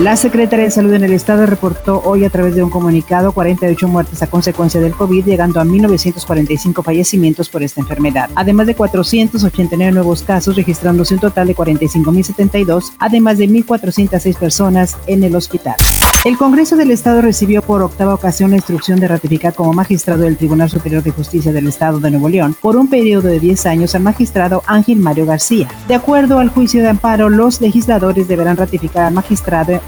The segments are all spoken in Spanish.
La Secretaría de Salud en el Estado reportó hoy a través de un comunicado 48 muertes a consecuencia del COVID, llegando a 1.945 fallecimientos por esta enfermedad, además de 489 nuevos casos, registrándose un total de 45.072, además de 1.406 personas en el hospital. El Congreso del Estado recibió por octava ocasión la instrucción de ratificar como magistrado del Tribunal Superior de Justicia del Estado de Nuevo León por un periodo de 10 años al magistrado Ángel Mario García. De acuerdo al juicio de amparo, los legisladores deberán ratificar al magistrado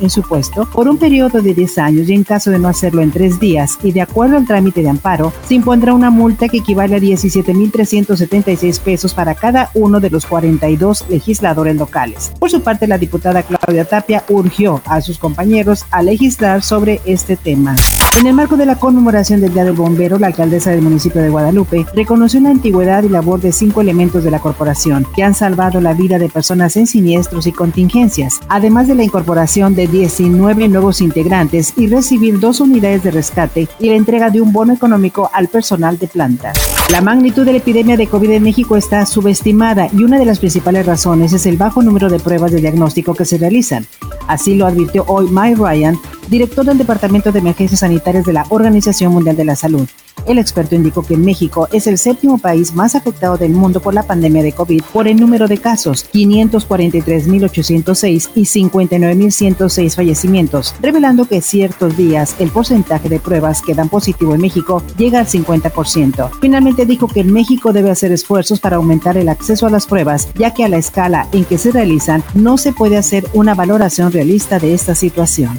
en su puesto por un periodo de 10 años y en caso de no hacerlo en tres días y de acuerdo al trámite de amparo, se impondrá una multa que equivale a 17.376 pesos para cada uno de los 42 legisladores locales. Por su parte, la diputada Claudia Tapia urgió a sus compañeros a legislar sobre este tema. En el marco de la conmemoración del Día del Bombero, la alcaldesa del municipio de Guadalupe reconoció la antigüedad y labor de cinco elementos de la corporación que han salvado la vida de personas en siniestros y contingencias, además de la incorporación de 19 nuevos integrantes y recibir dos unidades de rescate y la entrega de un bono económico al personal de planta. La magnitud de la epidemia de COVID en México está subestimada y una de las principales razones es el bajo número de pruebas de diagnóstico que se realizan. Así lo advirtió hoy Mike Ryan, director del Departamento de Emergencias Sanitarias de la Organización Mundial de la Salud. El experto indicó que México es el séptimo país más afectado del mundo por la pandemia de COVID por el número de casos, 543.806 y 59.106 fallecimientos, revelando que ciertos días el porcentaje de pruebas que dan positivo en México llega al 50%. Finalmente dijo que México debe hacer esfuerzos para aumentar el acceso a las pruebas, ya que a la escala en que se realizan no se puede hacer una valoración realista de esta situación.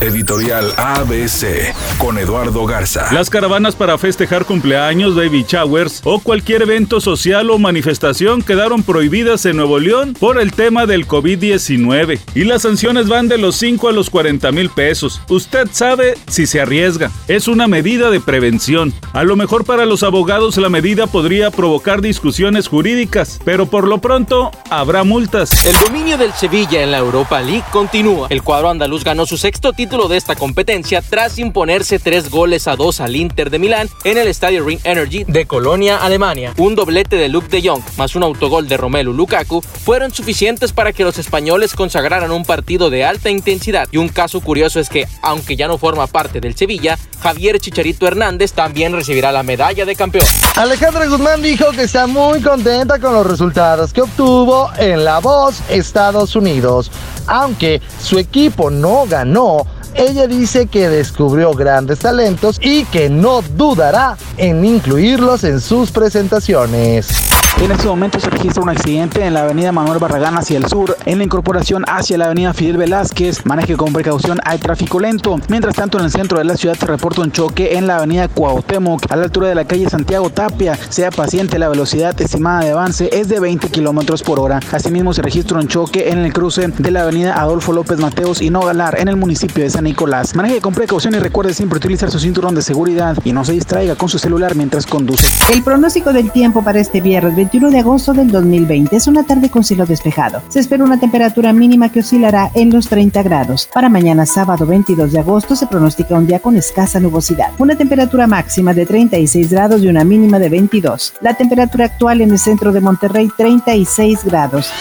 Editorial ABC con Eduardo Garza. Las caravanas para festejar cumpleaños, baby showers o cualquier evento social o manifestación quedaron prohibidas en Nuevo León por el tema del COVID-19 y las sanciones van de los 5 a los 40 mil pesos. Usted sabe si se arriesga. Es una medida de prevención. A lo mejor para los abogados la medida podría provocar discusiones jurídicas, pero por lo pronto habrá multas. El dominio del Sevilla en la Europa League continúa. El cuadro andaluz ganó su sexto título de esta competencia tras imponerse tres goles a dos al Inter de En el Estadio Ring Energy de Colonia, Alemania. Un doblete de Luke de Jong más un autogol de Romelu Lukaku fueron suficientes para que los españoles consagraran un partido de alta intensidad. Y un caso curioso es que, aunque ya no forma parte del Sevilla, Javier Chicharito Hernández también recibirá la medalla de campeón. Alejandra Guzmán dijo que está muy contenta con los resultados que obtuvo en La Voz Estados Unidos. Aunque su equipo no ganó, ella dice que descubrió grandes talentos y que no dudará en incluirlos en sus presentaciones. En este momento se registra un accidente en la avenida Manuel Barragán hacia el sur, en la incorporación hacia la avenida Fidel Velázquez. Maneje con precaución, hay tráfico lento. Mientras tanto, en el centro de la ciudad se reporta un choque en la avenida Cuauhtémoc, a la altura de la calle Santiago Tapia. Sea paciente, la velocidad estimada de avance es de 20 kilómetros por hora. Asimismo, se registra un choque en el cruce de la avenida Adolfo López Mateos y Nogalar, en el municipio de San Nicolás. Maneje con precaución y recuerde siempre utilizar su cinturón de seguridad y no se distraiga con su celular mientras conduce. El pronóstico del tiempo para este viernes 21 de agosto del 2020 es una tarde con cielo despejado. Se espera una temperatura mínima que oscilará en los 30 grados. Para mañana sábado 22 de agosto se pronostica un día con escasa nubosidad. Una temperatura máxima de 36 grados y una mínima de 22. La temperatura actual en el centro de Monterrey 36 grados.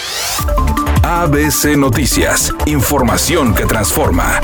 ABC Noticias, información que transforma.